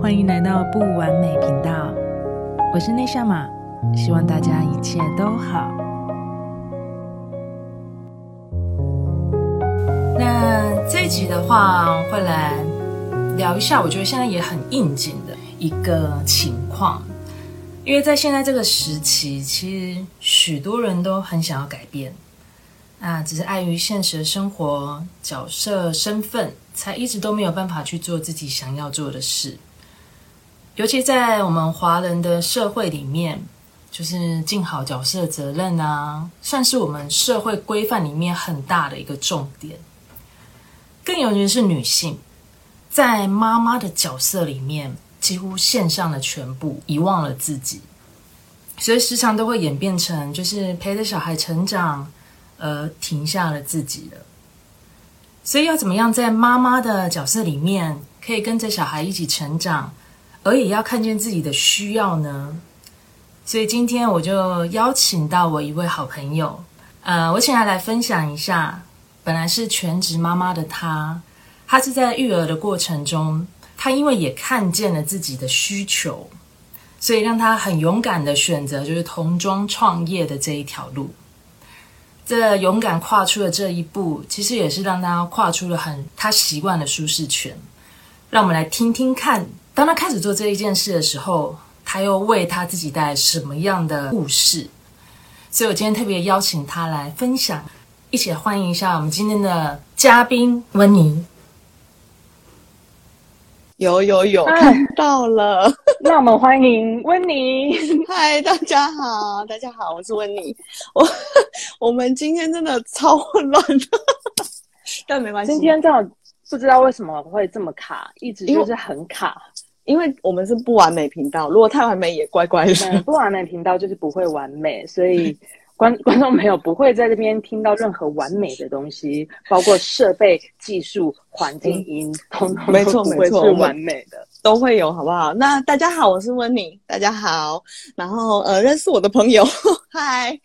欢迎来到不完美频道，我是内夏玛，希望大家一切都好。集的话，会来聊一下，我觉得现在也很应景的一个情况，因为在现在这个时期，其实许多人都很想要改变，那只是碍于现实的生活、角色、身份，才一直都没有办法去做自己想要做的事。尤其在我们华人的社会里面，就是尽好角色责任啊，算是我们社会规范里面很大的一个重点。更尤其是女性，在妈妈的角色里面，几乎献上了全部，遗忘了自己，所以时常都会演变成就是陪着小孩成长，而停下了自己了。所以要怎么样在妈妈的角色里面，可以跟着小孩一起成长？而也要看见自己的需要呢，所以今天我就邀请到我一位好朋友，呃，我请他来分享一下。本来是全职妈妈的她，她是在育儿的过程中，她因为也看见了自己的需求，所以让她很勇敢的选择就是童装创业的这一条路。这勇敢跨出了这一步，其实也是让她跨出了很她习惯的舒适圈。让我们来听听看。当她开始做这一件事的时候，她又为她自己带来什么样的故事？所以我今天特别邀请她来分享，一起来欢迎一下我们今天的嘉宾温妮。有有有，看到了，那我们欢迎温妮。嗨，大家好，大家好，我是温妮。我我们今天真的超混乱的，但没关系。今天真的不知道为什么会这么卡，一直就是很卡。因为我们是不完美频道，如果太完美也怪怪的。嗯、不完美频道就是不会完美，所以观 观众朋友不会在这边听到任何完美的东西，包括设备、技术、环境音，通通没错没错，是完美的，都会有，好不好？那大家好，我是温妮，大家好。然后呃，认识我的朋友，嗨，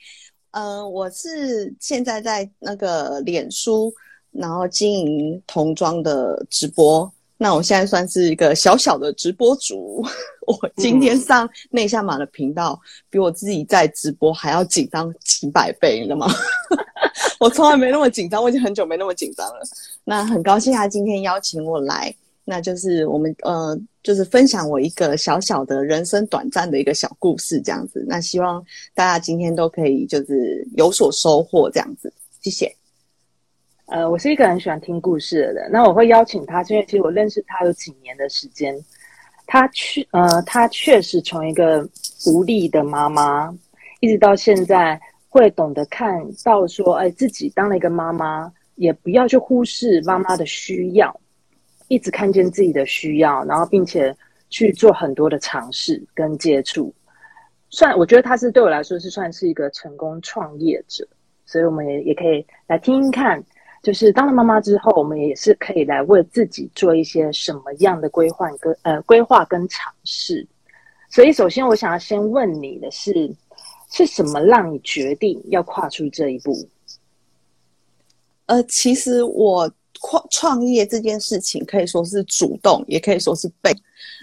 呃，我是现在在那个脸书，然后经营童装的直播。那我现在算是一个小小的直播主，我今天上内向马的频道，比我自己在直播还要紧张几百倍，你知道吗？我从来没那么紧张，我已经很久没那么紧张了。那很高兴他今天邀请我来，那就是我们呃，就是分享我一个小小的人生短暂的一个小故事这样子。那希望大家今天都可以就是有所收获这样子，谢谢。呃，我是一个很喜欢听故事的人。那我会邀请他，因为其实我认识他有几年的时间。他确呃，他确实从一个无力的妈妈，一直到现在会懂得看到说，哎，自己当了一个妈妈，也不要去忽视妈妈的需要，一直看见自己的需要，然后并且去做很多的尝试跟接触。算，我觉得他是对我来说是算是一个成功创业者，所以我们也也可以来听听看。就是当了妈妈之后，我们也是可以来为自己做一些什么样的规划跟呃规划跟尝试。所以，首先我想要先问你的是，是什么让你决定要跨出这一步？呃，其实我创创业这件事情可以说是主动，也可以说是被，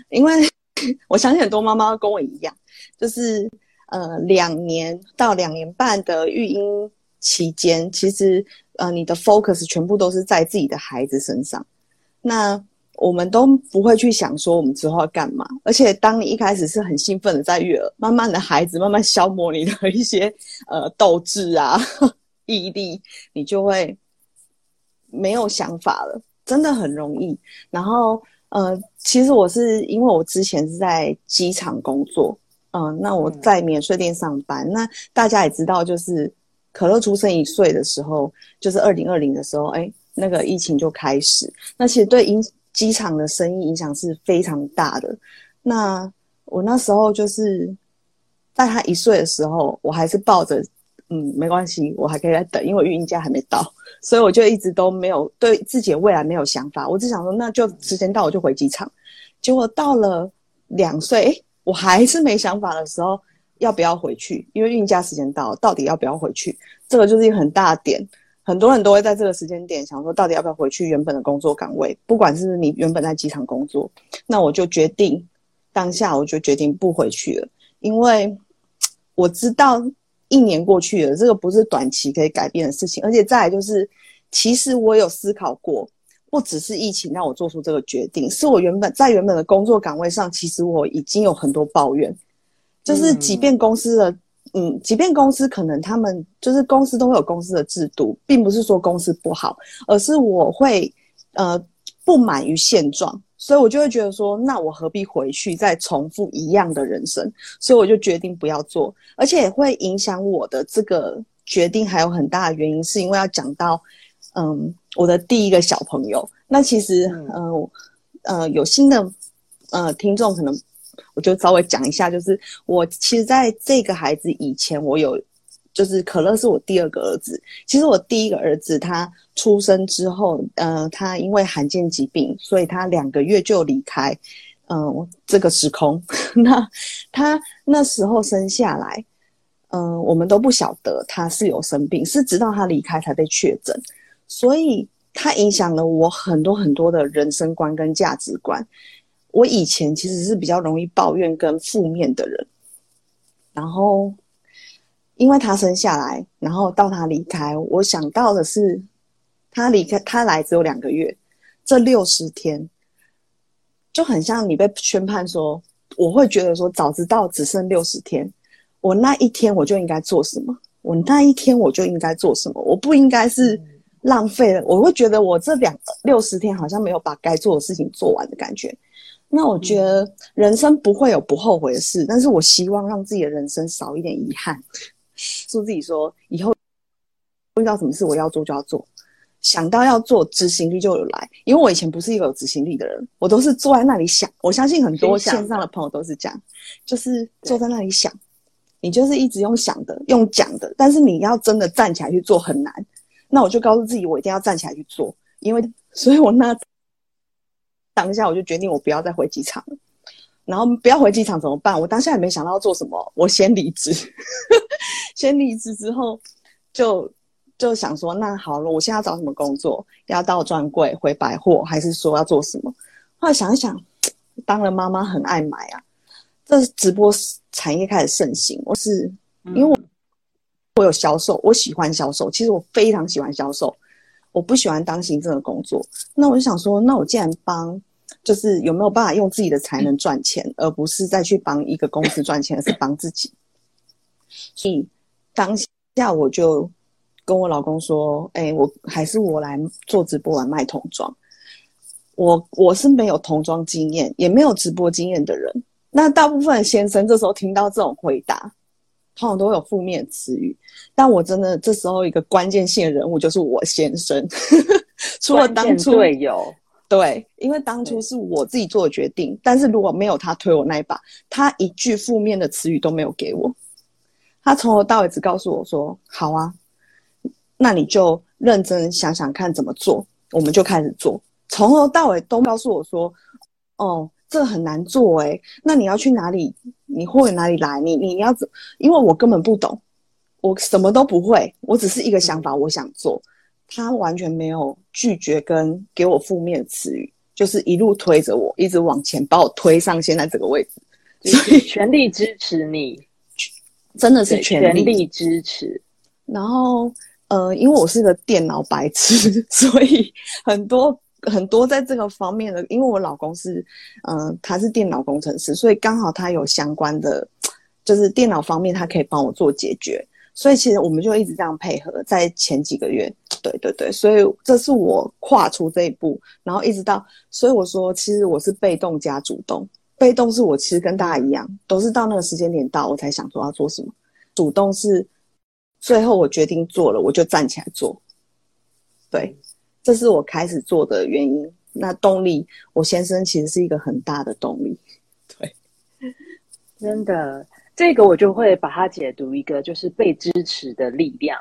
因为 我相信很多妈妈跟我一样，就是呃两年到两年半的育婴期间，其实。呃，你的 focus 全部都是在自己的孩子身上，那我们都不会去想说我们之后要干嘛。而且，当你一开始是很兴奋的在育儿，慢慢的孩子慢慢消磨你的一些 呃斗志啊、毅力，你就会没有想法了，真的很容易。然后，呃，其实我是因为我之前是在机场工作，嗯、呃，那我在免税店上班，嗯、那大家也知道就是。可乐出生一岁的时候，就是二零二零的时候，哎，那个疫情就开始。那其实对影机场的生意影响是非常大的。那我那时候就是在他一岁的时候，我还是抱着嗯，没关系，我还可以再等，因为育婴假还没到，所以我就一直都没有对自己的未来没有想法。我只想说，那就时间到我就回机场。结果到了两岁，我还是没想法的时候，要不要回去？因为孕假时间到，到底要不要回去？这个就是一个很大的点。很多人都会在这个时间点想说，到底要不要回去原本的工作岗位？不管是你原本在机场工作，那我就决定当下我就决定不回去了，因为我知道。一年过去了，这个不是短期可以改变的事情，而且再来就是，其实我有思考过，不只是疫情让我做出这个决定，是我原本在原本的工作岗位上，其实我已经有很多抱怨，就是即便公司的，嗯，嗯，即便公司可能他们就是公司都会有公司的制度，并不是说公司不好，而是我会呃不满于现状。所以我就会觉得说，那我何必回去再重复一样的人生？所以我就决定不要做，而且也会影响我的这个决定。还有很大的原因是因为要讲到，嗯，我的第一个小朋友。那其实，嗯，呃，有新的呃听众，可能我就稍微讲一下，就是我其实在这个孩子以前，我有。就是可乐是我第二个儿子。其实我第一个儿子他出生之后，呃，他因为罕见疾病，所以他两个月就离开，嗯、呃，这个时空。那他那时候生下来，嗯、我们都不晓得他是有生病，是直到他离开才被确诊。所以他影响了我很多很多的人生观跟价值观。我以前其实是比较容易抱怨跟负面的人，然后。因为他生下来，然后到他离开，我想到的是，他离开他来只有两个月，这六十天就很像你被宣判说，我会觉得说，早知道只剩六十天，我那一天我就应该做什么，我那一天我就应该做什么，我不应该是浪费了，我会觉得我这两六十天好像没有把该做的事情做完的感觉。那我觉得人生不会有不后悔的事，但是我希望让自己的人生少一点遗憾。说自己说以后遇到什么事我要做就要做，想到要做执行力就有来。因为我以前不是一个有执行力的人，我都是坐在那里想。我相信很多线上的朋友都是这样，就是坐在那里想。你就是一直用想的，用讲的，但是你要真的站起来去做很难。那我就告诉自己，我一定要站起来去做。因为，所以我那当下我就决定，我不要再回机场了。然后不要回机场怎么办？我当下也没想到要做什么，我先离职。先离职之后，就就想说，那好了，我现在要找什么工作？要到专柜、回百货，还是说要做什么？后来想一想，当了妈妈很爱买啊，这直播产业开始盛行。我是因为我我有销售，我喜欢销售，其实我非常喜欢销售，我不喜欢当行政的工作。那我就想说，那我既然帮。就是有没有办法用自己的才能赚钱，而不是再去帮一个公司赚钱，而是帮自己。所以当下我就跟我老公说：“哎、我还是我来做直播来卖童装。我我是没有童装经验，也没有直播经验的人。那大部分先生这时候听到这种回答，通常都会有负面词语。但我真的这时候一个关键性的人物就是我先生，除了当初队友。”对，因为当初是我自己做的决定，但是如果没有他推我那一把，他一句负面的词语都没有给我，他从头到尾只告诉我说：“好啊，那你就认真想想看怎么做，我们就开始做。”从头到尾都告诉我说：“哦，这很难做诶，那你要去哪里？你会哪里来？你你要怎？因为我根本不懂，我什么都不会，我只是一个想法，我想做。”他完全没有拒绝跟给我负面词语，就是一路推着我，一直往前把我推上现在这个位置，所以全力支持你，真的是全力，全力支持。然后，呃，因为我是个电脑白痴，所以很多很多在这个方面的，因为我老公是，嗯、他是电脑工程师，所以刚好他有相关的，就是电脑方面，他可以帮我做解决。所以其实我们就一直这样配合，在前几个月，对对对，所以这是我跨出这一步，然后一直到，所以我说其实我是被动加主动，被动是我其实跟大家一样，都是到那个时间点到我才想说要做什么，主动是最后我决定做了，我就站起来做，对，这是我开始做的原因。那动力，我先生其实是一个很大的动力，对，真的。这个我就会把它解读一个就是被支持的力量。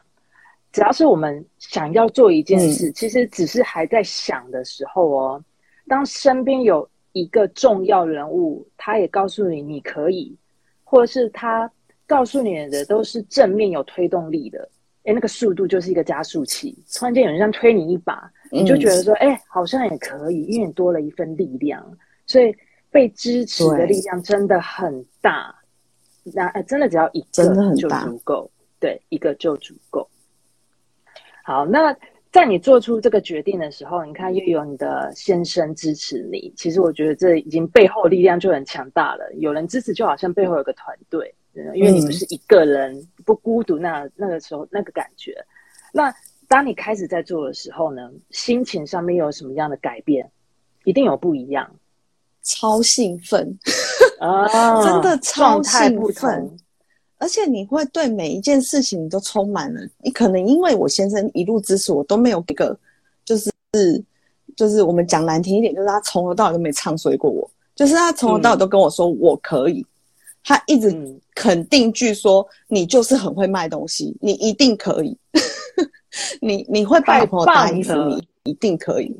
只要是我们想要做一件事，嗯、其实只是还在想的时候哦，当身边有一个重要人物，他也告诉你你可以，或者是他告诉你的都是正面有推动力的，诶，那个速度就是一个加速器。突然间有人像推你一把，你就觉得说，哎、嗯，好像也可以，因为你多了一份力量。所以被支持的力量真的很大。那哎，真的只要一个就足够，对，一个就足够。好，那在你做出这个决定的时候，你看又有你的先生支持你，其实我觉得这已经背后力量就很强大了。有人支持，就好像背后有个团队，因为你不是一个人，嗯、不孤独那。那那个时候那个感觉，那当你开始在做的时候呢，心情上面有什么样的改变？一定有不一样，超兴奋啊！真的超兴奋。而且你会对每一件事情你都充满了，你可能因为我先生一路支持我，都没有一个就是就是我们讲难听一点，就是他从头到尾都没唱衰过我，就是他从头到尾都跟我说我可以，嗯、他一直肯定句说你就是很会卖东西，你一定可以，你你会帮我朋友搭衣服，你一定可以。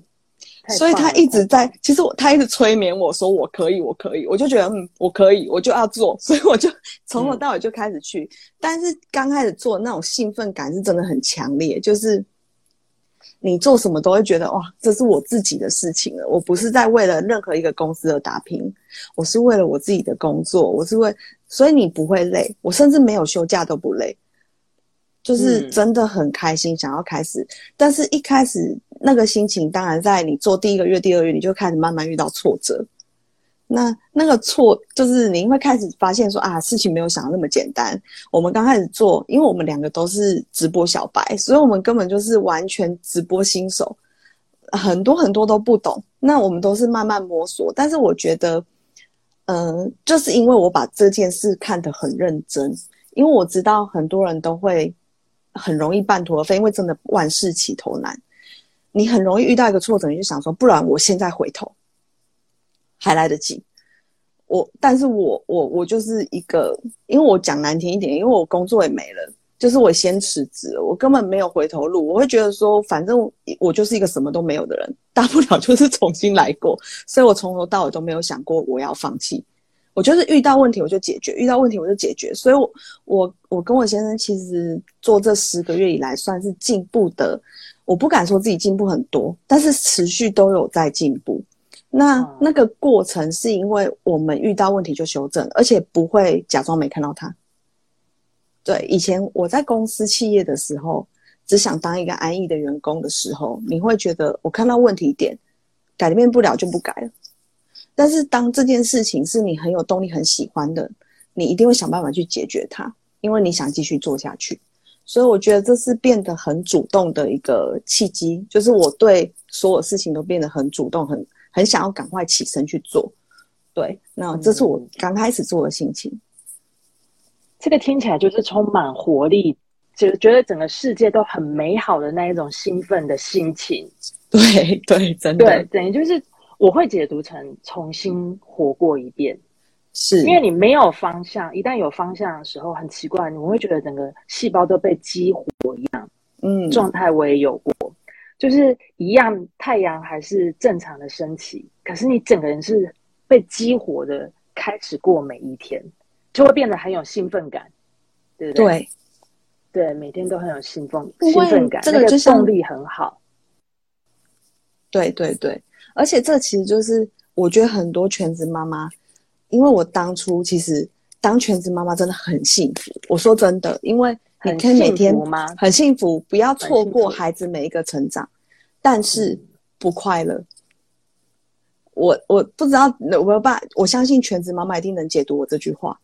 所以他一直在，其实我他一直催眠我说我可以，我可以，我就觉得嗯，我可以，我就要做，所以我就从头到尾就开始去。嗯、但是刚开始做那种兴奋感是真的很强烈，就是你做什么都会觉得哇，这是我自己的事情了，我不是在为了任何一个公司而打拼，我是为了我自己的工作，我是为，所以你不会累，我甚至没有休假都不累，就是真的很开心，想要开始，但是一开始。那个心情，当然在你做第一个月、第二个月，你就开始慢慢遇到挫折。那那个错，就是你会开始发现说啊，事情没有想的那么简单。我们刚开始做，因为我们两个都是直播小白，所以我们根本就是完全直播新手，很多很多都不懂。那我们都是慢慢摸索。但是我觉得，嗯、就是因为我把这件事看得很认真，因为我知道很多人都会很容易半途而废，因为真的万事起头难。你很容易遇到一个挫折，你就想说，不然我现在回头还来得及。我，但是我我我就是一个，因为我讲难听一点，因为我工作也没了，就是我先辞职，我根本没有回头路。我会觉得说，反正我就是一个什么都没有的人，大不了 就是重新来过。所以我从头到尾都没有想过我要放弃。我就是遇到问题我就解决，遇到问题我就解决。所以我，我我我跟我先生其实做这十个月以来算是进步的。我不敢说自己进步很多，但是持续都有在进步。那那个过程是因为我们遇到问题就修正，而且不会假装没看到它。对，以前我在公司企业的时候，只想当一个安逸的员工的时候，你会觉得我看到问题点，改变不了就不改了。但是当这件事情是你很有动力、很喜欢的，你一定会想办法去解决它，因为你想继续做下去。所以我觉得这是变得很主动的一个契机，就是我对所有事情都变得很主动，很很想要赶快起身去做。对，那这是我刚开始做的心情。嗯，这个听起来就是充满活力，就觉得整个世界都很美好的那一种兴奋的心情。对对，真的。对，等于就是我会解读成重新活过一遍。是因为你没有方向，一旦有方向的时候，很奇怪，你会觉得整个细胞都被激活一样。嗯，状态我也有过，就是一样，太阳还是正常的升起，可是你整个人是被激活的，开始过每一天，就会变得很有兴奋感，对不对？对，对，每天都很有兴奋兴奋感，这个就动力很好。对对对，而且这其实就是我觉得很多全职妈妈。因为我当初其实当全职妈妈真的很幸福，我说真的，因为你可以每天很幸福，不要错过孩子每一个成长，但是不快乐。我我不知道我没有办法，我相信全职妈妈一定能解读我这句话。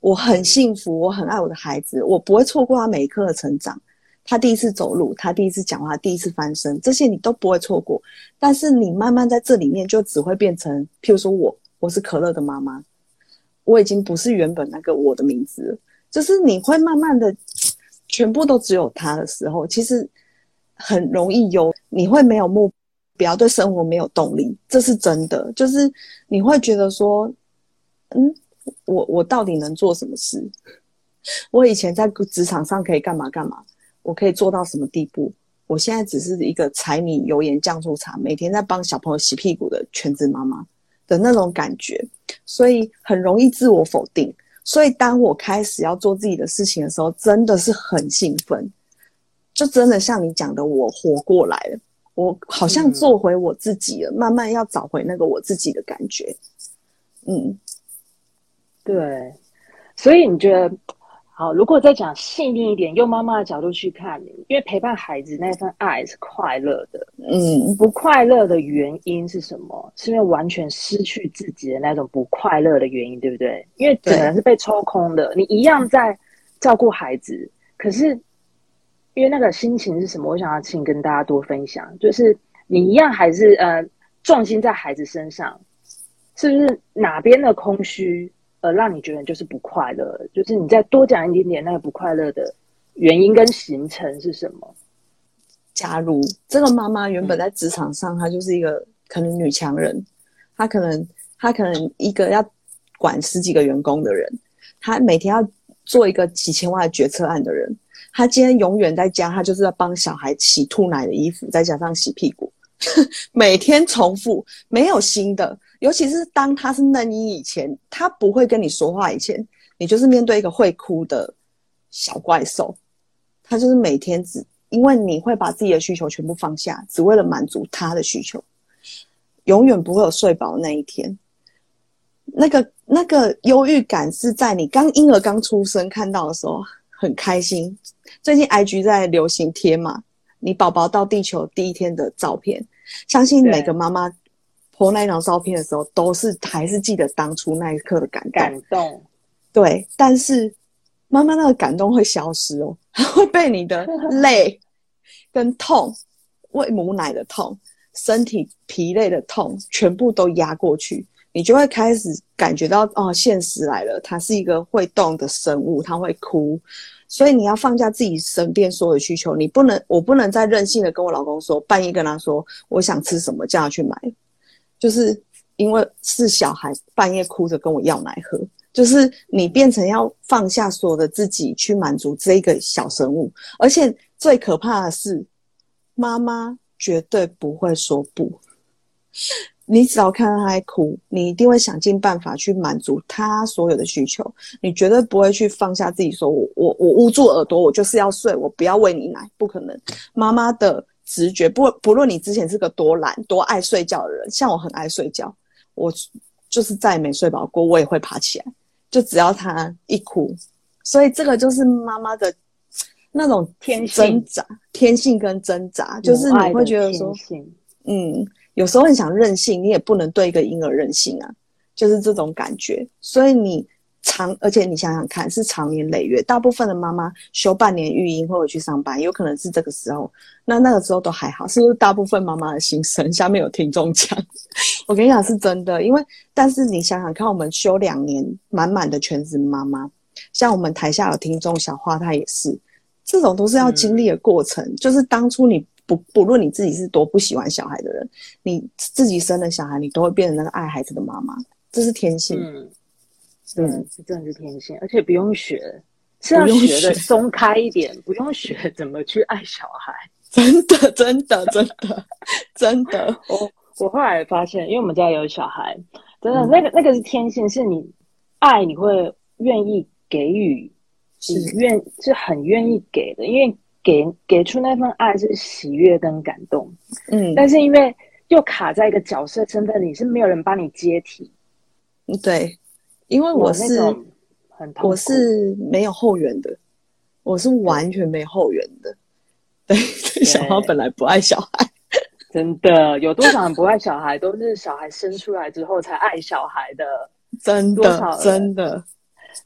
我很幸福，我很爱我的孩子，我不会错过他每一刻的成长。他第一次走路，他第一次讲话，第一次翻身，这些你都不会错过。但是你慢慢在这里面就只会变成，譬如说我。我是可乐的妈妈，我已经不是原本那个我的名字了。就是你会慢慢的，全部都只有他的时候，其实很容易有，你会没有目标，对生活没有动力，这是真的。就是你会觉得说，嗯，我我到底能做什么事？我以前在职场上可以干嘛干嘛？我可以做到什么地步？我现在只是一个柴米油盐酱醋茶，每天在帮小朋友洗屁股的全职妈妈的那种感觉，所以很容易自我否定。所以当我开始要做自己的事情的时候，真的是很兴奋，就真的像你讲的，我活过来了，我好像做回我自己了，嗯、慢慢要找回那个我自己的感觉。嗯，对，所以你觉得？好，如果再讲细腻一点，用妈妈的角度去看，因为陪伴孩子那份爱是快乐的，嗯，不快乐的原因是什么？是因为完全失去自己的那种不快乐的原因，对不对？因为整个人是被抽空的，你一样在照顾孩子，可是因为那个心情是什么？我想要请跟大家多分享，就是你一样还是呃重心在孩子身上，是不是哪边的空虚？呃，让你觉得就是不快乐，就是你再多讲一点点那个不快乐的原因跟形成是什么？假如这个妈妈原本在职场上，嗯、她就是一个可能女强人，她可能她可能一个要管十几个员工的人，她每天要做一个几千万的决策案的人，她今天永远在家，她就是要帮小孩洗吐奶的衣服，再加上洗屁股，每天重复，没有新的。尤其是当他是嫩婴以前，他不会跟你说话以前，你就是面对一个会哭的小怪兽。他就是每天只因为你会把自己的需求全部放下，只为了满足他的需求，永远不会有睡饱那一天。那个那个忧郁感是在你刚婴儿刚出生看到的时候很开心。最近 IG 在流行贴嘛，你宝宝到地球第一天的照片，相信每个妈妈。拍那张照片的时候，都是还是记得当初那一刻的感动。感动，对。但是妈妈那个感动会消失哦，它会被你的 累、跟痛、喂母奶的痛、身体疲累的痛，全部都压过去。你就会开始感觉到，哦，现实来了，它是一个会动的生物，它会哭。所以你要放下自己身边所有需求，你不能，我不能再任性的跟我老公说，半夜跟他说我想吃什么，叫他去买。就是因为是小孩半夜哭着跟我要奶喝，就是你变成要放下所有的自己去满足这一个小生物，而且最可怕的是，妈妈绝对不会说不。你只要看到他在哭，你一定会想尽办法去满足他所有的需求，你绝对不会去放下自己，说我我我捂住耳朵，我就是要睡，我不要喂你奶，不可能。妈妈的。直觉不不论你之前是个多懒多爱睡觉的人，像我很爱睡觉，我就是再也没睡饱过，我也会爬起来，就只要他一哭，所以这个就是妈妈的那种天挣扎、天性跟挣扎，就是你会觉得说，嗯，有时候很想任性，你也不能对一个婴儿任性啊，就是这种感觉，所以你。长，而且你想想看，是长年累月，大部分的妈妈休半年育婴或者去上班，有可能是这个时候，那那个时候都还好，是不是？大部分妈妈的心声，下面有听众讲，我跟你讲是真的，因为但是你想想看，我们休两年满满的全职妈妈，像我们台下有听众小花，她也是，这种都是要经历的过程，嗯、就是当初你不不论你自己是多不喜欢小孩的人，你自己生了小孩，你都会变成那个爱孩子的妈妈，这是天性。嗯嗯，是真的是天性，而且不用学，是要学的松开一点，不用学怎么去爱小孩。真的，真的，真的，真的。我我后来发现，因为我们家有小孩，真的，那个那个是天性，是你爱，你会愿意给予，是愿是很愿意给的，因为给给出那份爱是喜悦跟感动。嗯，但是因为又卡在一个角色身份里，是没有人帮你接替。对。因为我是我是没有后援的，我是完全没后援的。对，对小花本来不爱小孩，真的有多少人不爱小孩，都是小孩生出来之后才爱小孩的，真的真的。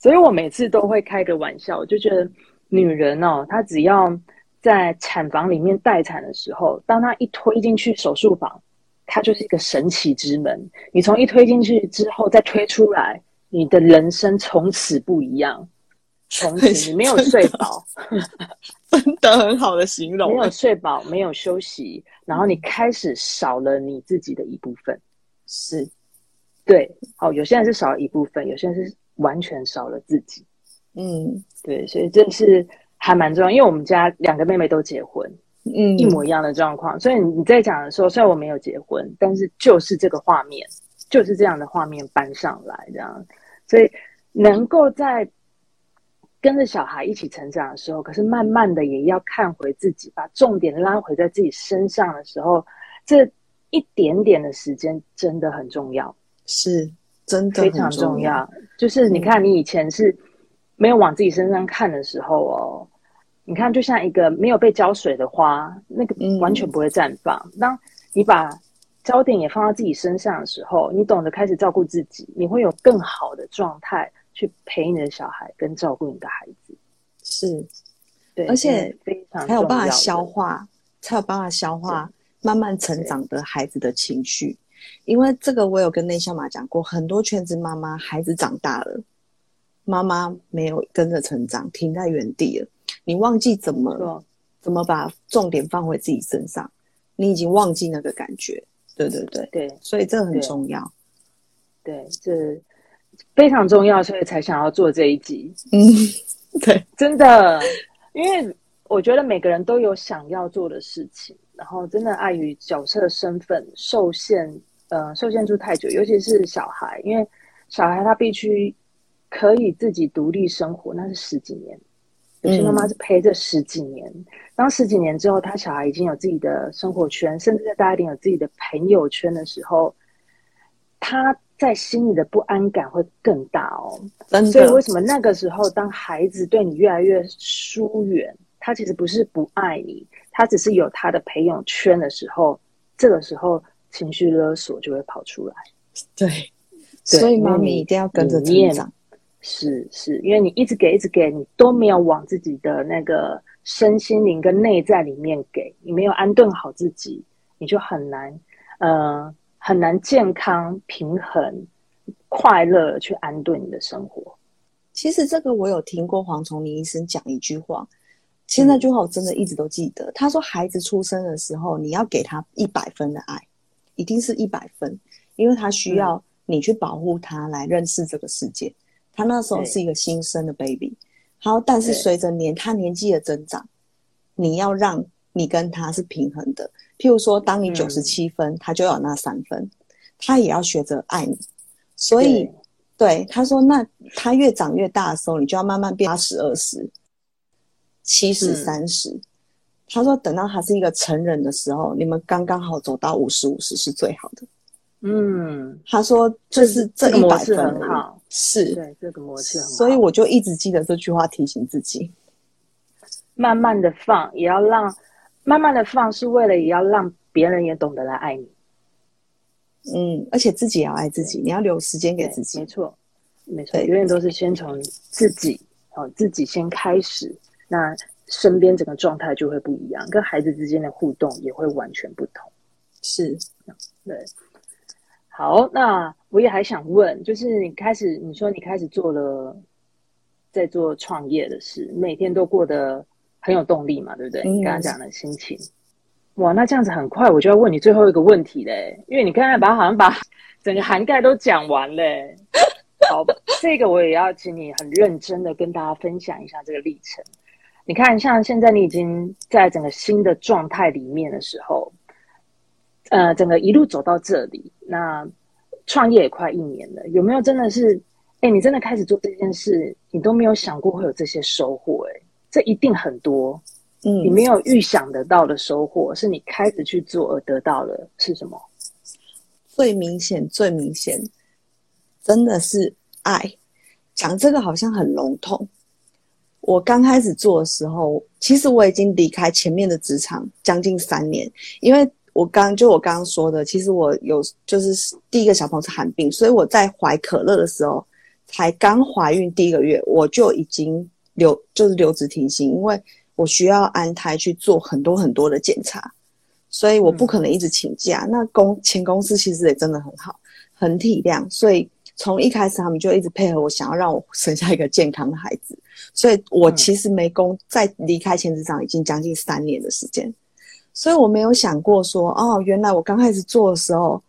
所以我每次都会开个玩笑，就觉得女人哦，她只要在产房里面待产的时候，当她一推进去手术房，它就是一个神奇之门。你从一推进去之后再推出来。你的人生从此不一样，从此你没有睡饱，真的很好的形容。没有睡饱，没有休息，然后你开始少了你自己的一部分。是，对，好，有些人是少了一部分，有些人是完全少了自己。嗯，对，所以这是还蛮重要，因为我们家两个妹妹都结婚，嗯，一模一样的状况。所以你在讲的时候，虽然我没有结婚，但是就是这个画面，就是这样的画面搬上来，这样，所以能够在跟着小孩一起成长的时候，可是慢慢的也要看回自己，把重点拉回在自己身上的时候，这一点点的时间真的很重要，是真的非常重要。就是你看，你以前是。没有往自己身上看的时候哦，你看，就像一个没有被浇水的花，那个完全不会绽放。嗯、当你把焦点也放到自己身上的时候，你懂得开始照顾自己，你会有更好的状态去陪你的小孩跟照顾你的孩子。是，对，而且非常才有办法消化，才有办法消化慢慢成长的孩子的情绪。因为这个，我有跟内向妈讲过，很多全职妈妈孩子长大了。妈妈没有跟着成长，停在原地了。你忘记怎么怎么把重点放回自己身上，你已经忘记那个感觉。对对对对，所以这很重要。对，这非常重要，所以才想要做这一集。嗯，对，真的，因为我觉得每个人都有想要做的事情，然后真的碍于角色身份受限，呃，受限住太久，尤其是小孩，因为小孩他必须。可以自己独立生活，那是十几年。有些妈妈是陪着十几年，嗯、当十几年之后，他小孩已经有自己的生活圈，甚至在大一点有自己的朋友圈的时候，他在心里的不安感会更大哦。所以为什么那个时候，当孩子对你越来越疏远，他其实不是不爱你，他只是有他的朋友圈的时候，这个时候情绪勒索就会跑出来。对，对，所以妈咪一定要跟着成长。是是，因为你一直给一直给，你都没有往自己的那个身心灵跟内在里面给，你没有安顿好自己，你就很难，呃，很难健康、平衡、快乐去安顿你的生活。其实这个我有听过黄崇林医生讲一句话，其实那句话我真的一直都记得。嗯、他说，孩子出生的时候，你要给他一百分的爱，一定是一百分，因为他需要你去保护他，来认识这个世界。他那时候是一个新生的 baby，好，但是随着年他年纪的增长，你要让你跟他是平衡的。譬如说，当你九十七分，嗯，他就要有那三分，他也要学着爱你。所以，对，对他说，那他越长越大的时候，你就要慢慢变八十二十，七十三十。他说，等到他是一个成人的时候，你们刚刚好走到五十五十是最好的。嗯，他说，就是这一百分很好。是对这个模式很好，所以我就一直记得这句话，提醒自己，慢慢的放，也要让慢慢的放，是为了也要让别人也懂得来爱你。嗯，而且自己也要爱自己，你要留时间给自己。没错，没错，永远都是先从自己哦，自己先开始，那身边整个状态就会不一样，跟孩子之间的互动也会完全不同。是，对。好，那我也还想问，就是你开始你说你开始做了，在做创业的事，每天都过得很有动力嘛，对不对？刚刚讲的心情，哇，那这样子很快我就要问你最后一个问题嘞，因为你刚才把好像把整个涵盖都讲完嘞。好，这个我也要请你很认真的跟大家分享一下这个历程。你看，像现在你已经在整个新的状态里面的时候。呃，整个一路走到这里，那创业也快一年了，有没有真的是，哎，你真的开始做这件事，你都没有想过会有这些收获，哎，这一定很多，嗯，你没有预想得到的收获，是你开始去做而得到的，是什么？最明显，最明显，真的是爱。讲这个好像很笼统。我刚开始做的时候，其实我已经离开前面的职场将近三年，因为。我刚就我刚刚说的，其实我有就是第一个小朋友是寒病，所以我在怀可乐的时候，才刚怀孕第一个月，我就已经留就是留职停薪，因为我需要安胎去做很多很多的检查，所以我不可能一直请假。嗯、那公前公司其实也真的很好，很体谅，所以从一开始他们就一直配合我，想要让我生下一个健康的孩子，所以我其实没工在离开前职场已经将近三年的时间。所以我没有想过说，哦，原来我刚开始做的时候，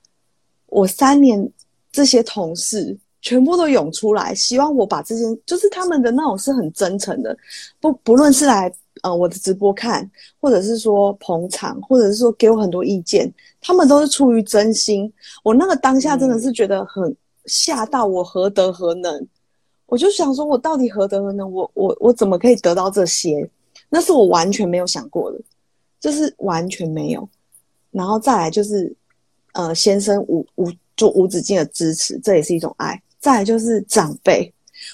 我三年这些同事全部都涌出来，希望我把这些，就是他们的那种是很真诚的，不不论是来呃我的直播看，或者是说捧场，或者是说给我很多意见，他们都是出于真心。我那个当下真的是觉得很吓到我，何德何能？我就想说，我到底何德何能？我我我怎么可以得到这些？那是我完全没有想过的，就是完全没有。然后再来就是。呃，先生无无就无止境的支持，这也是一种爱。再来就是长辈，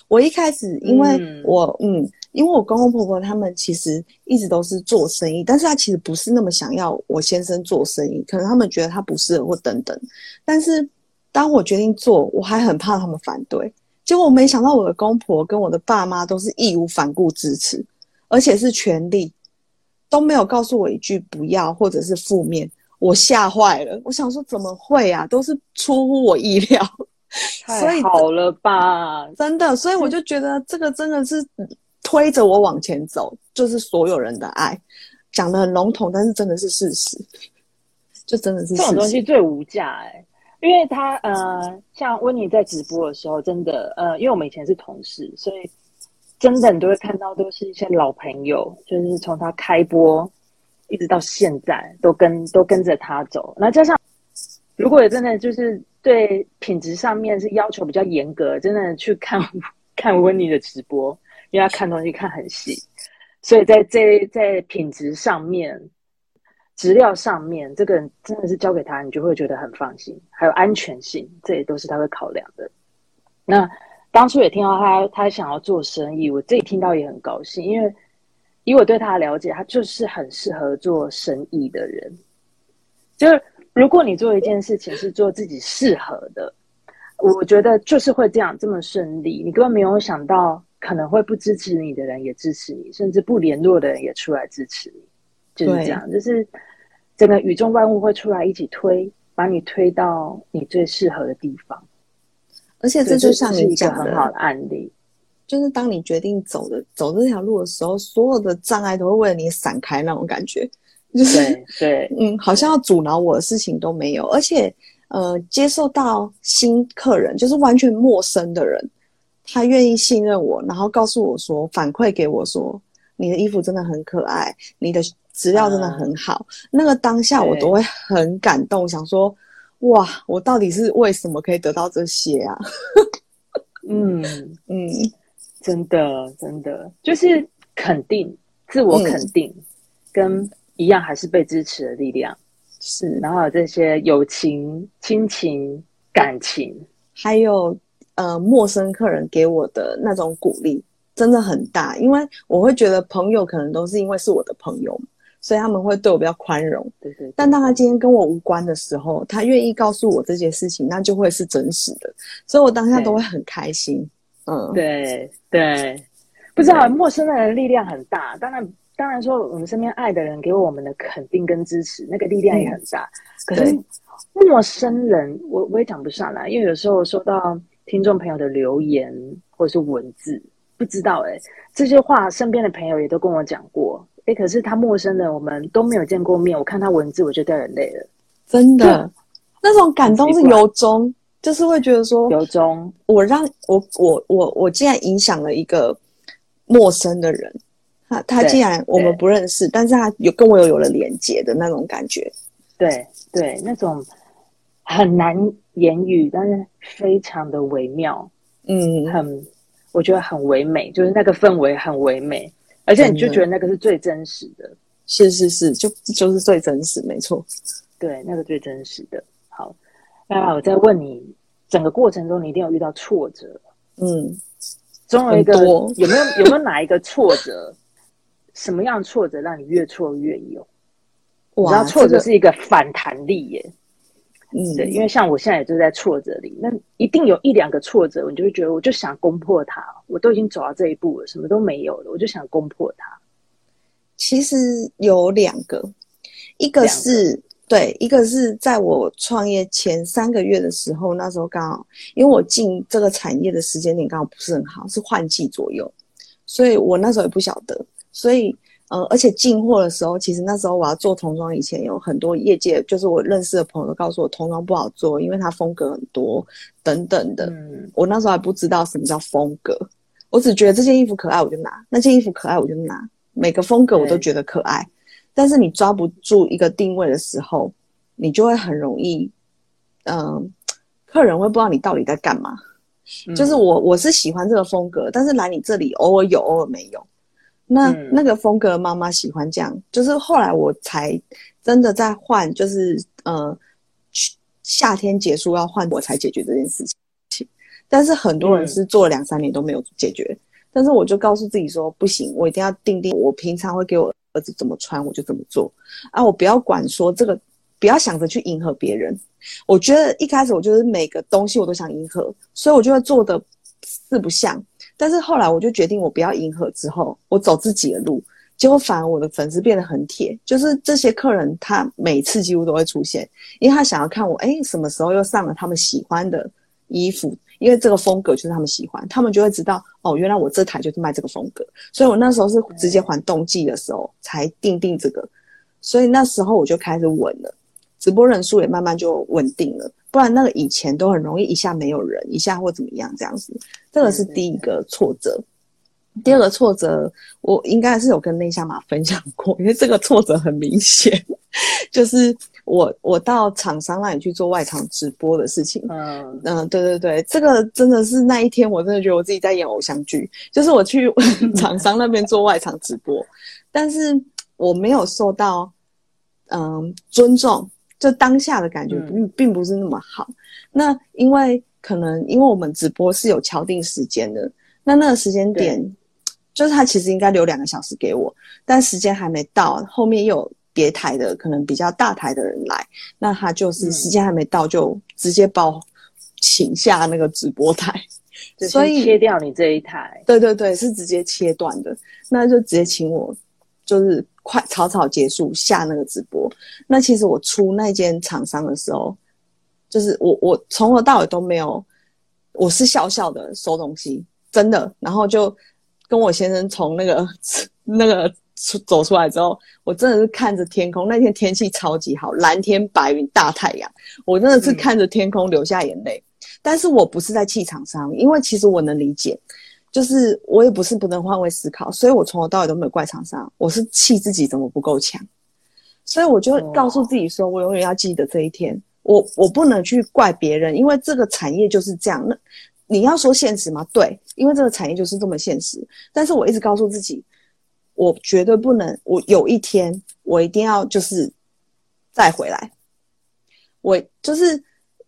我一开始因为我嗯，嗯，因为我公公婆婆他们其实一直都是做生意，但是他其实不是那么想要我先生做生意，可能他们觉得他不适合或等等。但是当我决定做，我还很怕他们反对。结果我没想到我的公婆跟我的爸妈都是义无反顾支持，而且是全力，都没有告诉我一句不要或者是负面。我吓坏了，我想说怎么会啊？都是出乎我意料，太好了吧？真的，所以我就觉得这个真的是推着我往前走，就是所有人的爱，讲的很笼统，但是真的是事实，就真的是这种东西最无价哎、欸，因为他呃，像温妮在直播的时候，真的呃，因为我们以前是同事，所以真的你都会看到都是一些老朋友，就是从他开播。一直到现在都跟都跟着他走，那加上如果真的就是对品质上面是要求比较严格，真的去看 看温妮的直播，因为他看东西看很细，所以在这在品质上面、质料上面，这个真的是交给他，你就会觉得很放心，还有安全性，这也都是他会考量的。那当初也听到他他想要做生意，我自己听到也很高兴，因为。以我对他的了解，他就是很适合做生意的人。就是如果你做一件事情是做自己适合的，我觉得就是会这样这么顺利。你根本没有想到可能会不支持你的人也支持你，甚至不联络的人也出来支持你，就是这样。就是整个宇宙万物会出来一起推，把你推到你最适合的地方。而且这就像你讲的，是一个很好的案例。就是当你决定走的走这条路的时候，所有的障碍都会为了你闪开那种感觉，就是对，对嗯，好像要阻挠我的事情都没有，而且呃，接受到新客人，就是完全陌生的人，他愿意信任我，然后告诉我说，反馈给我说，你的衣服真的很可爱，你的质料真的很好，嗯、那个当下我都会很感动，想说，哇，我到底是为什么可以得到这些啊？嗯 嗯。真的，真的就是肯定，自我肯定，嗯、跟一样还是被支持的力量，是。然后有这些友情、亲情、感情，还有呃陌生客人给我的那种鼓励，真的很大。因为我会觉得朋友可能都是因为是我的朋友，所以他们会对我比较宽容。对，对对。但当他今天跟我无关的时候，他愿意告诉我这件事情，那就会是真实的，所以我当下都会很开心。嗯，对对，不知道陌生的人力量很大。当然，当然说我们身边爱的人给我们的肯定跟支持，那个力量也很大。嗯、可是陌生人，我我也讲不上来，因为有时候收到听众朋友的留言或者是文字，不知道哎、欸，这些话身边的朋友也都跟我讲过。哎，可是他陌生的，我们都没有见过面，我看他文字我就掉眼泪了，真的，那种感动是由衷。就是会觉得说，由衷，我让我我我我竟然影响了一个陌生的人，他他竟然我们不认识，但是他有跟我有有了连接的那种感觉，对对，那种很难言语，但是非常的微妙，嗯，很我觉得很唯美，就是那个氛围很唯美，而且你就觉得那个是最真实的，是是是，就就是最真实，没错，对，那个最真实的。好那我再问你，整个过程中你一定有遇到挫折，嗯，总有一个多有没有有没有哪一个挫折，什么样的挫折让你越挫越勇？哇，你知道挫折是一个反弹力耶，嗯，对，因为像我现在也就在挫折里，那一定有一两个挫折，你就会觉得我就想攻破它，我都已经走到这一步了，什么都没有了，我就想攻破它。其实有两个，一个是。对，一个是在我创业前三个月的时候，那时候刚好，因为我进这个产业的时间点刚好不是很好，是换季左右，所以我那时候也不晓得，所以嗯，而且进货的时候，其实那时候我要做童装，以前有很多业界，就是我认识的朋友都告诉我，童装不好做，因为它风格很多等等的。嗯，我那时候还不知道什么叫风格，我只觉得这件衣服可爱，我就拿；那件衣服可爱，我就拿。每个风格我都觉得可爱，但是你抓不住一个定位的时候，你就会很容易，嗯，客人会不知道你到底在干嘛。嗯，就是我我是喜欢这个风格，但是来你这里偶尔有，偶尔没有。那、嗯、那个风格，妈妈喜欢这样，就是后来我才真的在换，就是呃，夏天结束要换，我才解决这件事情。但是很多人是做了两三年都没有解决，嗯、但是我就告诉自己说，不行，我一定要定定，我平常会给我儿子怎么穿，我就怎么做啊，我不要管说这个，不要想着去迎合别人。我觉得一开始我就是每个东西我都想迎合，所以我就会做的四不像。但是后来我就决定，我不要迎合，之后我走自己的路，结果反而我的粉丝变得很铁，就是这些客人他每次几乎都会出现，因为他想要看我，哎，什么时候又上了他们喜欢的衣服，因为这个风格就是他们喜欢，他们就会知道，哦，原来我这台就是卖这个风格，所以我那时候是直接还冬季的时候才定定这个，所以那时候我就开始稳了，直播人数也慢慢就稳定了。不然那个以前都很容易一下没有人，一下或怎么样这样子，这个是第一个挫折。第二个挫折，我应该是有跟内向马分享过，因为这个挫折很明显，就是我我到厂商那里去做外场直播的事情。嗯嗯，对对对，这个真的是那一天，我真的觉得我自己在演偶像剧，就是我去 厂商那边做外场直播，但是我没有受到嗯尊重。就当下的感觉并并不是那么好。嗯、那因为可能因为我们直播是有敲定时间的，那那个时间点，就是他其实应该留两个小时给我，但时间还没到，后面又有别台的可能比较大台的人来，那他就是时间还没到就直接把我请下那个直播台，所以切掉你这一台。对对对，是直接切断的，那就直接请我就是。快草草结束下那个直播，那其实我出那间厂商的时候，就是我我从头到尾都没有，我是笑笑的收东西，真的，然后就跟我先生从那个那个出走出来之后，我真的是看着天空，那天天气超级好，蓝天白云大太阳，我真的是看着天空流下眼泪，嗯、但是我不是在气场上，因为其实我能理解。就是我也不是不能换位思考，所以我从头到尾都没有怪厂商，我是气自己怎么不够强，所以我就告诉自己说，我永远要记得这一天，我我不能去怪别人，因为这个产业就是这样。那你要说现实吗？对，因为这个产业就是这么现实。但是我一直告诉自己，我绝对不能，我有一天我一定要就是再回来，我就是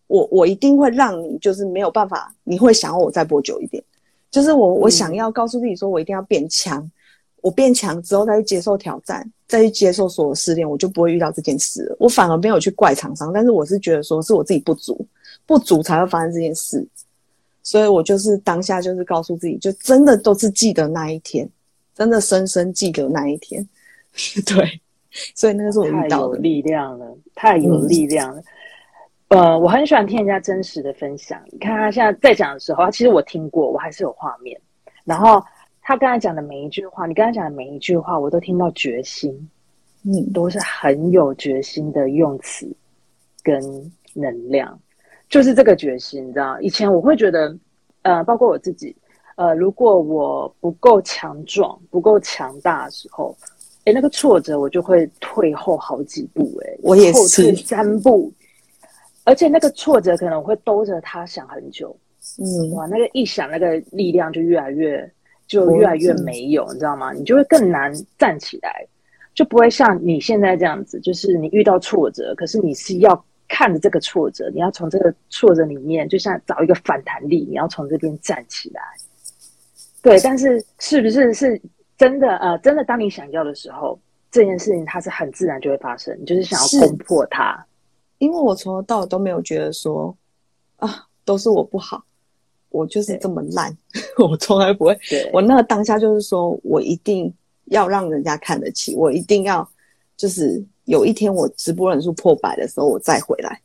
我我一定会让你就是没有办法，你会想要我再播久一点。就是我，我想要告诉自己，说我一定要变强。嗯、我变强之后，再去接受挑战，再去接受所有试炼，我就不会遇到这件事了。我反而没有去怪厂商，但是我是觉得说是我自己不足，不足才会发生这件事。所以我就是当下就是告诉自己，就真的都是记得那一天，真的深深记得那一天。对，所以那个是我遇到的。太有力量了，太有力量了。嗯呃，我很喜欢听人家真实的分享。你看他现在在讲的时候，其实我听过，我还是有画面。然后他刚才讲的每一句话，你刚才讲的每一句话，我都听到决心，嗯，都是很有决心的用词跟能量，就是这个决心，你知道？以前我会觉得，呃，包括我自己，呃，如果我不够强壮、不够强大的时候，诶，那个挫折我就会退后好几步，诶，我也退三步。而且那个挫折可能会兜着他想很久，嗯，哇，那个一想，那个力量就越来越，就越来越没有，你知道吗？你就会更难站起来，就不会像你现在这样子，就是你遇到挫折，可是你是要看着这个挫折，你要从这个挫折里面，就像找一个反弹力，你要从这边站起来。对，但是是不是是真的？呃，真的，当你想要的时候，这件事情它是很自然就会发生，你就是想要攻破它。因为我从头到尾都没有觉得说，啊，都是我不好，我就是这么烂，我从来不会。我那个当下就是说我一定要让人家看得起，我一定要，就是有一天我直播人数破百的时候，我再回来。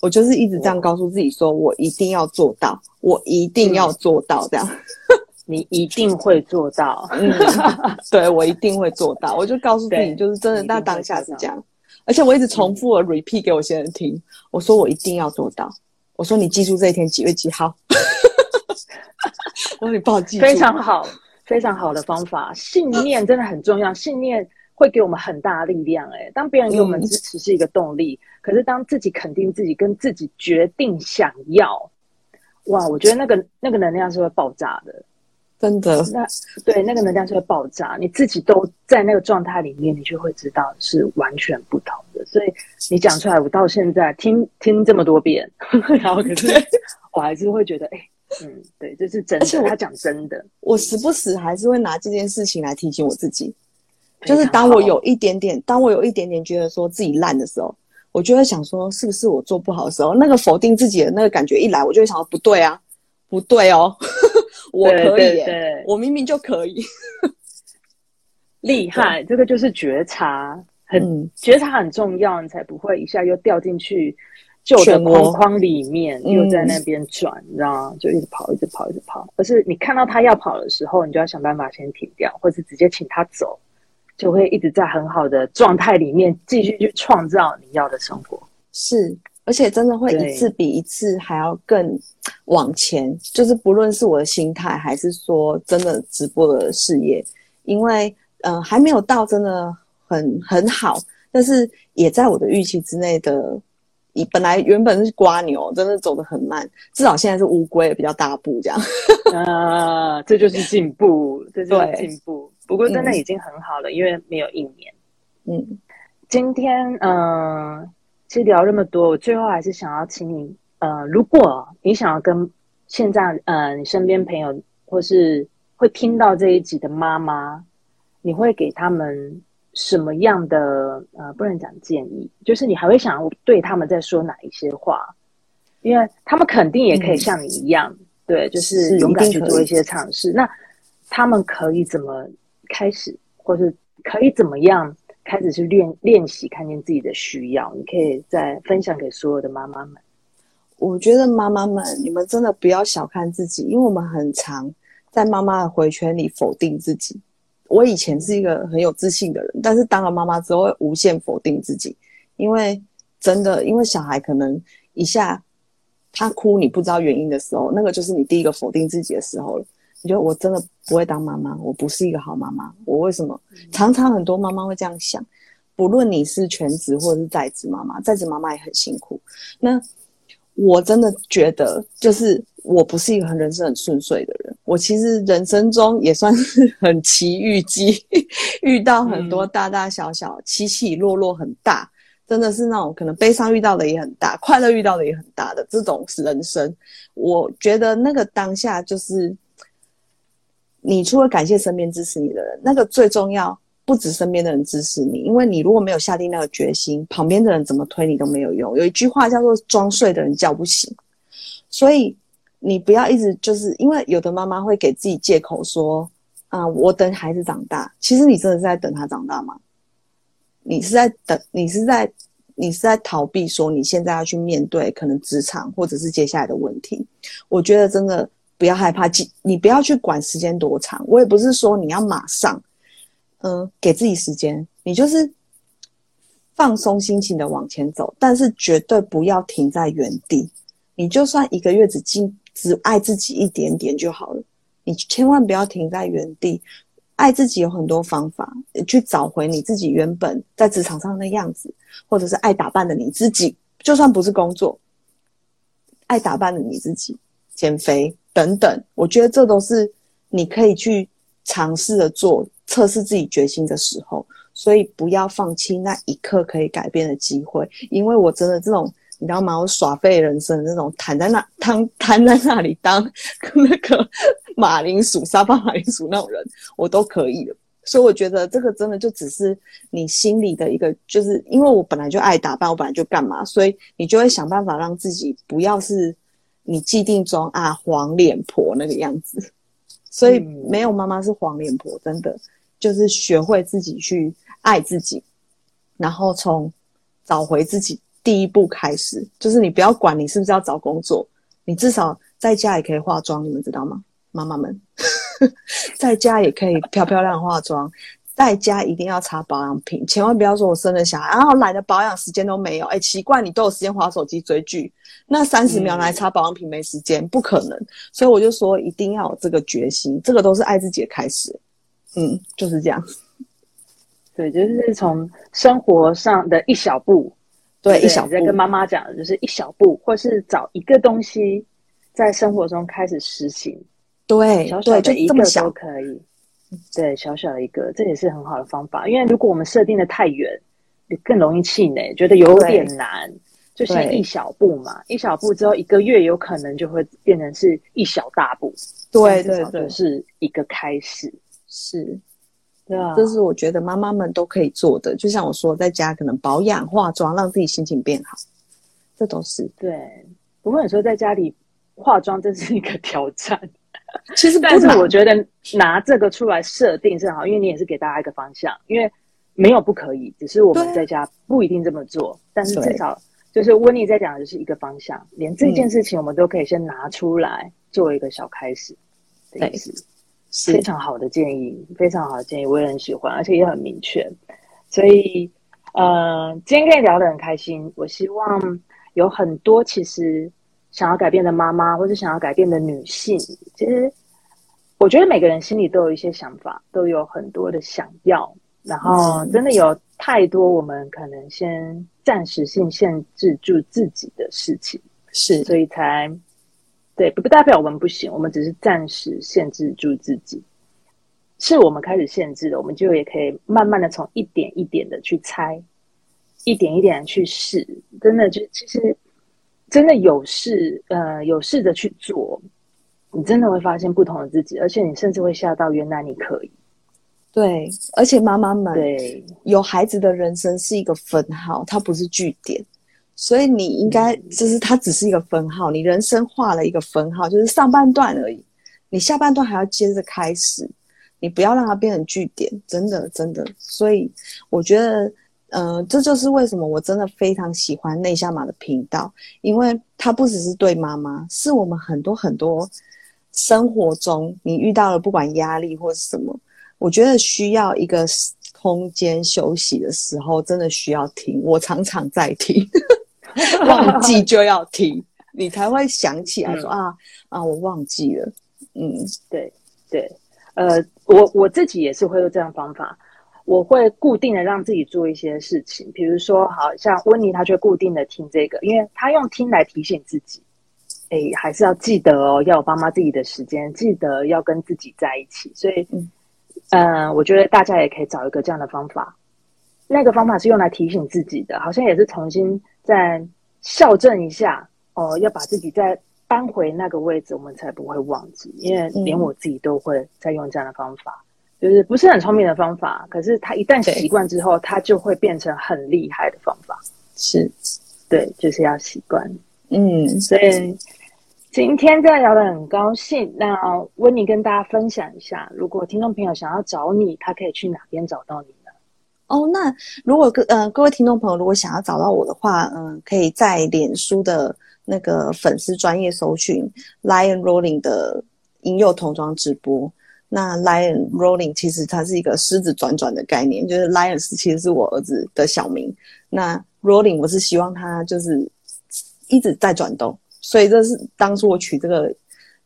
我就是一直这样告诉自己说，我一定要做到，我一定要做到这样。你一定会做到。嗯，对，我一定会做到。我就告诉自己，就是真的，那当下是这样。而且我一直重复的 repeat 给我先生听，我说我一定要做到。我说你记住这一天几月几号。我说你帮我记住。非常好，非常好的方法。信念真的很重要，信念会给我们很大力量。哎，当别人给我们支持是一个动力，嗯、可是当自己肯定自己，跟自己决定想要，哇，我觉得那个那个能量是会爆炸的。真的，那对那个能量就会爆炸，你自己都在那个状态里面，你就会知道是完全不同的。所以你讲出来，我到现在听听这么多遍，然后可是我还是会觉得，哎、欸，嗯，对，这是真的。他讲真的，我时不时还是会拿这件事情来提醒我自己，就是当我有一点点，当我有一点点觉得说自己烂的时候，我就会想说，是不是我做不好的时候，那个否定自己的那个感觉一来，我就会想说，不对啊，不对哦。我可以，对对对，我明明就可以，厉害！这个就是觉察，很、嗯、觉察很重要，你才不会一下又掉进去旧的框框里面，又在那边转，你知道吗？就一直跑，一直跑，一直跑。而是你看到他要跑的时候，你就要想办法先停掉，或是直接请他走，就会一直在很好的状态里面继续去创造你要的生活。是。而且真的会一次比一次还要更往前，就是不论是我的心态，还是说真的直播的事业，因为呃还没有到真的很很好，但是也在我的预期之内的。你本来原本是瓜牛，真的走得很慢，至少现在是乌龟比较大步这样。啊，这就是进步，这就是进步。不过真的已经很好了，嗯、因为没有一年。嗯，今天嗯。呃其实聊这么多，我最后还是想要请你，呃，如果你想要跟现在，呃，你身边朋友或是会听到这一集的妈妈，你会给他们什么样的，呃，不能讲建议，就是你还会想要对他们在说哪一些话？因为他们肯定也可以像你一样，嗯、对，就是勇敢去做一些尝试。那他们可以怎么开始，或是可以怎么样？开始去练练习，看见自己的需要，你可以再分享给所有的妈妈们。我觉得妈妈们，你们真的不要小看自己，因为我们很常在妈妈的回圈里否定自己。我以前是一个很有自信的人，但是当了妈妈之后会无限否定自己，因为真的，因为小孩可能一下他哭，你不知道原因的时候，那个就是你第一个否定自己的时候了。你觉得我真的不会当妈妈，我不是一个好妈妈。我为什么？常常很多妈妈会这样想，不论你是全职或者是在职妈妈，在职妈妈也很辛苦。那我真的觉得，就是我不是一个很人生很顺遂的人。我其实人生中也算是很奇遇记，遇到很多大大小小、起起落落很大，真的是那种可能悲伤遇到的也很大，快乐遇到的也很大的这种人生。我觉得那个当下就是。你除了感谢身边支持你的人，那个最重要，不止身边的人支持你，因为你如果没有下定那个决心，旁边的人怎么推你都没有用。有一句话叫做“装睡的人叫不醒”，所以你不要一直就是因为有的妈妈会给自己借口说：“啊、我等孩子长大。”其实你真的是在等他长大吗？你是在等，你是在，你是在逃避说你现在要去面对可能职场或者是接下来的问题。我觉得真的。不要害怕，你不要去管时间多长。我也不是说你要马上，嗯，给自己时间，你就是放松心情的往前走，但是绝对不要停在原地。你就算一个月只进只爱自己一点点就好了，你千万不要停在原地。爱自己有很多方法，去找回你自己原本在职场上的样子，或者是爱打扮的你自己，就算不是工作，爱打扮的你自己，减肥。等等，我觉得这都是你可以去尝试的做测试自己决心的时候，所以不要放弃那一刻可以改变的机会。因为我真的这种你知道吗？我耍废人生的那种躺在那躺瘫在那里当 那个马铃薯沙发马铃薯那种人，我都可以的。所以我觉得这个真的就只是你心里的一个，就是因为我本来就爱打扮，我本来就干嘛，所以你就会想办法让自己不要是。你既定中啊，黄脸婆那个样子，所以没有妈妈是黄脸婆，真的就是学会自己去爱自己，然后从找回自己第一步开始，就是你不要管你是不是要找工作，你至少在家也可以化妆，你们知道吗？妈妈们，在家也可以漂漂亮化妆。在家一定要擦保养品，千万不要说我生了小孩，然后懒得保养，时间都没有。哎，奇怪，你都有时间滑手机追剧，那三十秒来擦保养品没时间，不可能。所以我就说一定要有这个决心，这个都是爱自己的开始。嗯，就是这样。对，就是从生活上的一小步，对，一小步。在跟妈妈讲的就是一小步，或是找一个东西在生活中开始实行。对，小小的一个都可以。对，小小的一个，这也是很好的方法。因为如果我们设定的太远，你更容易气馁，觉得有点难。就先一小步嘛，一小步之后，一个月有可能就会变成是一小大步。对对对，是一个开始。是，对啊，这是我觉得妈妈们都可以做的。就像我说，在家可能保养、化妆，让自己心情变好，这都是对。不过你说在家里化妆，这是一个挑战。其实，但是我觉得拿这个出来设定是好，因为你也是给大家一个方向，因为没有不可以，只是我们在家不一定这么做。但是至少就是温妮在讲的就是一个方向，连这件事情我们都可以先拿出来做一个小开始的意思。是非常好的建议，非常好的建议，我也很喜欢，而且也很明确。所以，呃，今天跟你聊得很开心。我希望有很多其实。想要改变的妈妈，或者想要改变的女性，其实我觉得每个人心里都有一些想法，都有很多的想要，然后真的有太多我们可能先暂时性限制住自己的事情，是，所以才对，不代表我们不行，我们只是暂时限制住自己，是我们开始限制的，我们就也可以慢慢的从一点一点的去猜，一点一点的去试，真的就其实。真的有事，呃，有试着去做，你真的会发现不同的自己，而且你甚至会吓到，原来你可以。对，而且妈妈们，对，有孩子的人生是一个分号，它不是句点，所以你应该就是它只是一个分号，你人生画了一个分号，就是上半段而已，你下半段还要接着开始，你不要让它变成句点，真的真的。所以我觉得。嗯、呃，这就是为什么我真的非常喜欢内夏马的频道，因为它不只是对妈妈，是我们很多很多生活中你遇到了不管压力或是什么，我觉得需要一个空间休息的时候，真的需要听。我常常在听，忘记 就要听，你才会想起来说、嗯、啊啊，我忘记了。嗯，对对，呃，我我自己也是会用这样方法。我会固定的让自己做一些事情，比如说，好像温妮她就固定的听这个，因为她用听来提醒自己，哎，还是要记得哦，要有爸妈自己的时间，记得要跟自己在一起。所以，嗯、呃，我觉得大家也可以找一个这样的方法。那个方法是用来提醒自己的，好像也是重新再校正一下哦，要把自己再搬回那个位置，我们才不会忘记。因为连我自己都会在用这样的方法。就是不是很聪明的方法，可是他一旦习惯之后，他就会变成很厉害的方法。是，对，就是要习惯。嗯，所以今天在聊得很高兴。那温妮跟大家分享一下，如果听众朋友想要找你，他可以去哪边找到你呢？哦，那如果各呃各位听众朋友如果想要找到我的话，嗯、可以在脸书的那个粉丝专业搜寻 Lion Rolling 的婴幼童装直播。那 Lion Rolling 其实它是一个狮子转转的概念，就是 Lions 其实是我儿子的小名，那 Rolling 我是希望他就是一直在转动，所以这是当初我取这个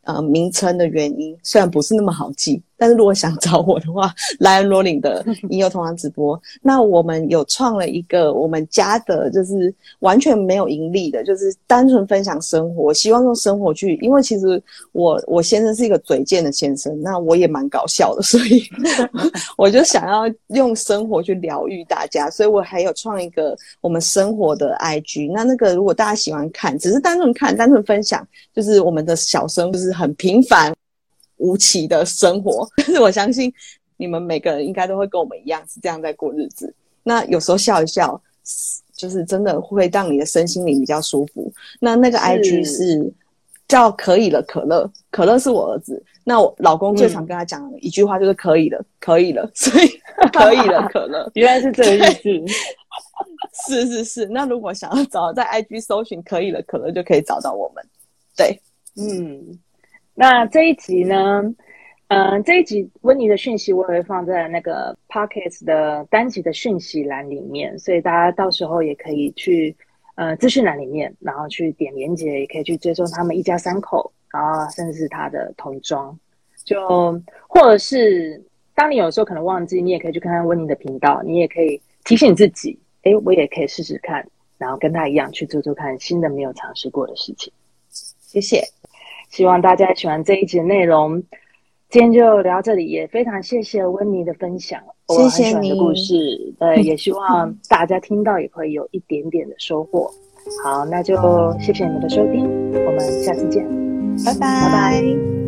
呃名称的原因，虽然不是那么好记。但是如果想找我的话，Lion Rolling 的婴幼童装直播，那我们有创了一个我们家的，就是完全没有盈利的，就是单纯分享生活，希望用生活去，因为其实我我先生是一个嘴贱的先生，那我也蛮搞笑的，所以 我就想要用生活去疗愈大家，所以我还有创一个我们生活的 IG，那那个如果大家喜欢看，只是单纯看，单纯分享，就是我们的小生就是很平凡。无奇的生活，但是我相信你们每个人应该都会跟我们一样是这样在过日子。那有时候笑一笑，就是真的会让你的身心灵比较舒服。那那个 IG 是叫可以了可乐，可乐是我儿子。那我老公最常跟他讲的一句话就是可以了，可以了，所以可以了可乐，原来是这个意思。是是是。那如果想要找在 IG 搜寻可以了可乐，就可以找到我们。对，嗯。那这一集呢，嗯、呃，这一集温妮的讯息我也会放在那个 p o c k e t 的单集的讯息栏里面，所以大家到时候也可以去呃资讯栏里面，然后去点连接，也可以去追踪他们一家三口，然后甚至是他的童装，就或者是当你有时候可能忘记，你也可以去看看温妮的频道，你也可以提醒自己，哎，我也可以试试看，然后跟他一样去做做看新的没有尝试过的事情。谢谢，希望大家喜欢这一集的内容。今天就聊到这里，也非常谢谢温妮的分享，我很喜欢的故事，对，也希望大家听到也会有一点点的收获。好，那就谢谢你们的收听，我们下次见，拜拜。拜拜。